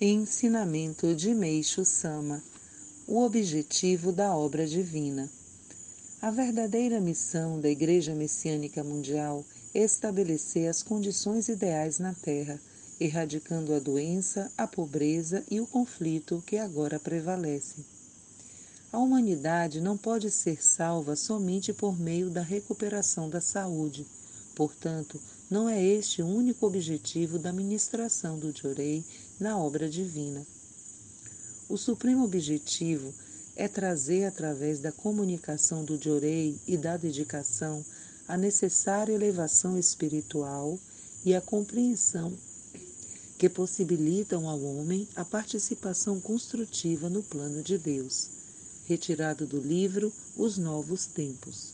Ensinamento de Meixo Sama O objetivo da obra divina. A verdadeira missão da Igreja Messiânica Mundial é estabelecer as condições ideais na Terra, erradicando a doença, a pobreza e o conflito que agora prevalecem. A humanidade não pode ser salva somente por meio da recuperação da saúde. Portanto, não é este o único objetivo da ministração do Jorei na obra divina. O supremo objetivo é trazer, através da comunicação do Jorei e da dedicação, a necessária elevação espiritual e a compreensão que possibilitam ao homem a participação construtiva no plano de Deus. Retirado do livro Os Novos Tempos.